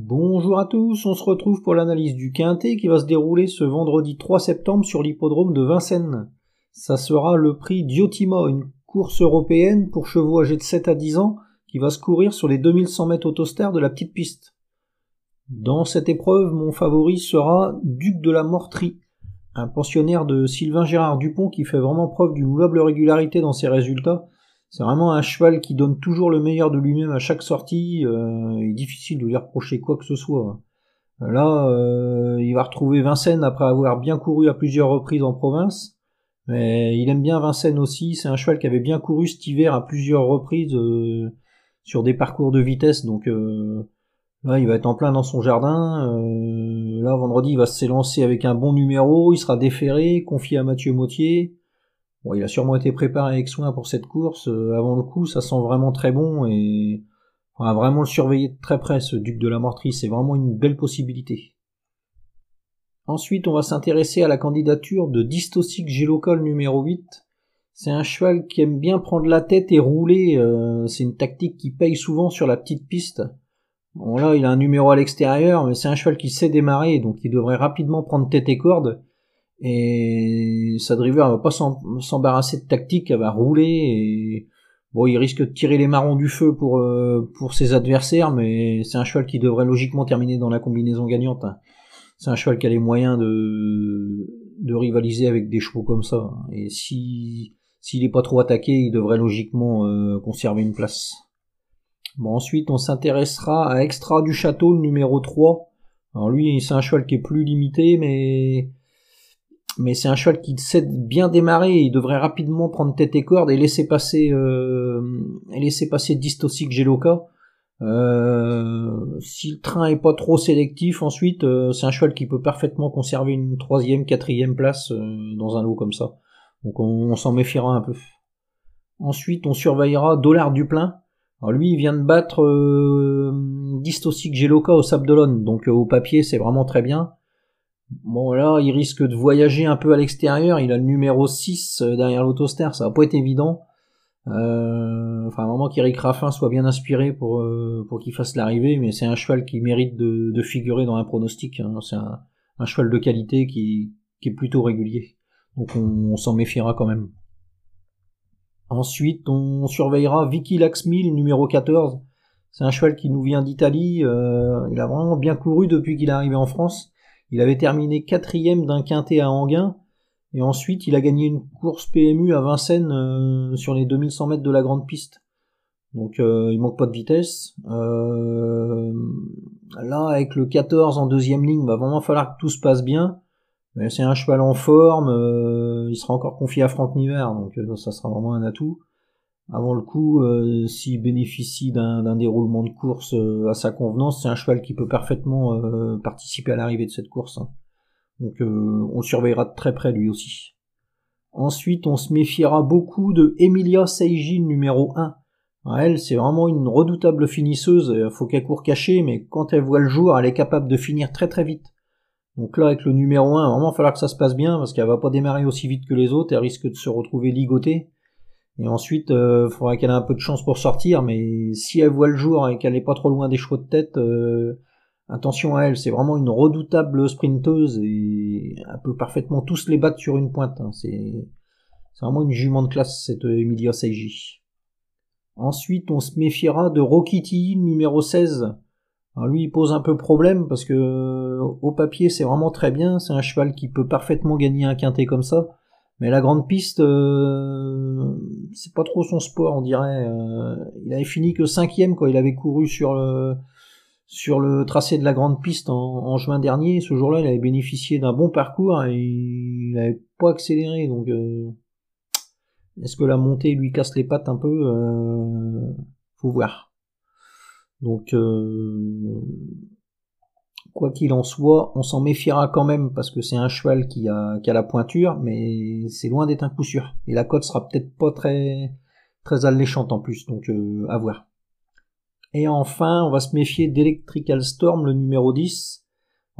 Bonjour à tous, on se retrouve pour l'analyse du Quintet qui va se dérouler ce vendredi 3 septembre sur l'hippodrome de Vincennes. Ça sera le prix Diotima, une course européenne pour chevaux âgés de 7 à 10 ans qui va se courir sur les 2100 mètres autostère de la petite piste. Dans cette épreuve, mon favori sera Duc de la Mortrie, un pensionnaire de Sylvain Gérard Dupont qui fait vraiment preuve d'une louable régularité dans ses résultats c'est vraiment un cheval qui donne toujours le meilleur de lui-même à chaque sortie. Euh, il est difficile de lui reprocher quoi que ce soit. Là, euh, il va retrouver Vincennes après avoir bien couru à plusieurs reprises en province. Mais il aime bien Vincennes aussi. C'est un cheval qui avait bien couru cet hiver à plusieurs reprises euh, sur des parcours de vitesse. Donc là, il va être en plein dans son jardin. là, vendredi, il va s'élancer avec un bon numéro. Il sera déféré, confié à Mathieu Mautier. Il a sûrement été préparé avec soin pour cette course. Euh, avant le coup, ça sent vraiment très bon et on va vraiment le surveiller de très près, ce Duc de la Mortrie. C'est vraiment une belle possibilité. Ensuite, on va s'intéresser à la candidature de Distosic Gélocol numéro 8. C'est un cheval qui aime bien prendre la tête et rouler. Euh, c'est une tactique qui paye souvent sur la petite piste. Bon là, il a un numéro à l'extérieur, mais c'est un cheval qui sait démarrer, donc il devrait rapidement prendre tête et corde. Et sa driver elle va pas s'embarrasser de tactique, elle va rouler et bon, il risque de tirer les marrons du feu pour euh, pour ses adversaires, mais c'est un cheval qui devrait logiquement terminer dans la combinaison gagnante. Hein. C'est un cheval qui a les moyens de de rivaliser avec des chevaux comme ça. Et si s'il est pas trop attaqué, il devrait logiquement euh, conserver une place. Bon, ensuite, on s'intéressera à Extra du Château, le numéro 3. Alors lui, c'est un cheval qui est plus limité, mais mais c'est un cheval qui sait bien démarrer, il devrait rapidement prendre tête et corde et laisser passer euh, et laisser passer Geloka. Euh, si le train est pas trop sélectif, ensuite euh, c'est un cheval qui peut parfaitement conserver une troisième, quatrième place euh, dans un lot comme ça. Donc on, s'en méfiera un peu. Ensuite on surveillera Dollar du plein. Alors lui il vient de battre Distosic Geloka au Sable donc au papier c'est vraiment très bien. Bon là, il risque de voyager un peu à l'extérieur, il a le numéro 6 euh, derrière l'autoster, ça va pas être évident. Euh, enfin, moment qu'Eric Raffin soit bien inspiré pour, euh, pour qu'il fasse l'arrivée, mais c'est un cheval qui mérite de, de figurer dans un pronostic. Hein. C'est un, un, cheval de qualité qui, qui est plutôt régulier. Donc on, s'en méfiera quand même. Ensuite, on surveillera Vicky Laxmil, numéro 14. C'est un cheval qui nous vient d'Italie. Il a vraiment bien couru depuis qu'il est arrivé en France. Il avait terminé quatrième d'un quintet à Anguin, et ensuite il a gagné une course PMU à Vincennes euh, sur les 2100 mètres de la grande piste. Donc euh, il manque pas de vitesse. Euh, là, avec le 14 en deuxième ligne, va vraiment falloir que tout se passe bien. C'est un cheval en forme, il sera encore confié à Franck Niver, donc ça sera vraiment un atout avant le coup, euh, s'il bénéficie d'un déroulement de course euh, à sa convenance, c'est un cheval qui peut parfaitement euh, participer à l'arrivée de cette course. Hein. Donc on surveillera de très près lui aussi. Ensuite, on se méfiera beaucoup de Emilia Seiji numéro 1. Elle, c'est vraiment une redoutable finisseuse, faut qu'elle court cachée, mais quand elle voit le jour, elle est capable de finir très très vite. Donc là, avec le numéro 1, vraiment, il va falloir que ça se passe bien, parce qu'elle va pas démarrer aussi vite que les autres, elle risque de se retrouver ligotée. Et ensuite, il euh, faudra qu'elle ait un peu de chance pour sortir, mais si elle voit le jour et qu'elle n'est pas trop loin des chevaux de tête, euh, attention à elle, c'est vraiment une redoutable sprinteuse et elle peut parfaitement tous les battre sur une pointe. Hein. C'est vraiment une jument de classe, cette Emilia Seiji. Ensuite, on se méfiera de Rokiti, numéro 16. Alors lui, il pose un peu problème parce que au papier, c'est vraiment très bien. C'est un cheval qui peut parfaitement gagner un quintet comme ça. Mais la grande piste, euh, c'est pas trop son sport, on dirait. Euh, il avait fini que cinquième quand il avait couru sur le sur le tracé de la grande piste en, juin dernier. Ce jour-là, il avait bénéficié d'un bon parcours et il n'avait pas accéléré. Donc, euh, est-ce que la montée lui casse les pattes un peu Faut voir. Donc, Quoi qu'il en soit, on s'en méfiera quand même parce que c'est un cheval qui a, la pointure, mais c'est loin d'être un coup sûr. Et la cote sera peut-être pas très, alléchante en plus, donc euh, à voir. Et enfin, on va se méfier d'Electrical Storm, le numéro 10.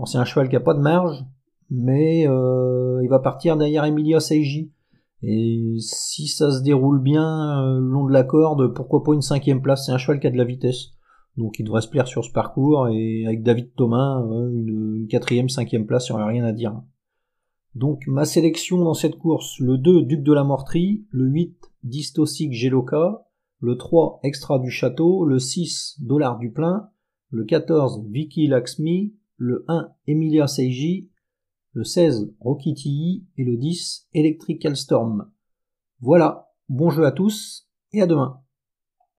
c'est un cheval qui a pas de marge, mais euh, il va partir derrière Emilia Seiji. Et si ça se déroule bien euh, le long de la corde, pourquoi pas une cinquième place? C'est un cheval qui a de la vitesse. Donc il devrait se plaire sur ce parcours et avec David Thomas, une, quatrième, cinquième place, il n'y aurait rien à dire. Donc ma sélection dans cette course, le 2 Duc de la Morterie, le 8 Distosic Geloka, le 3 Extra du Château, le 6 Dollar du Plein, le 14 Vicky Laxmi, le 1 Emilia Seiji, le 16 Rocky Tilly et le 10 Electrical Storm. Voilà, bon jeu à tous et à demain.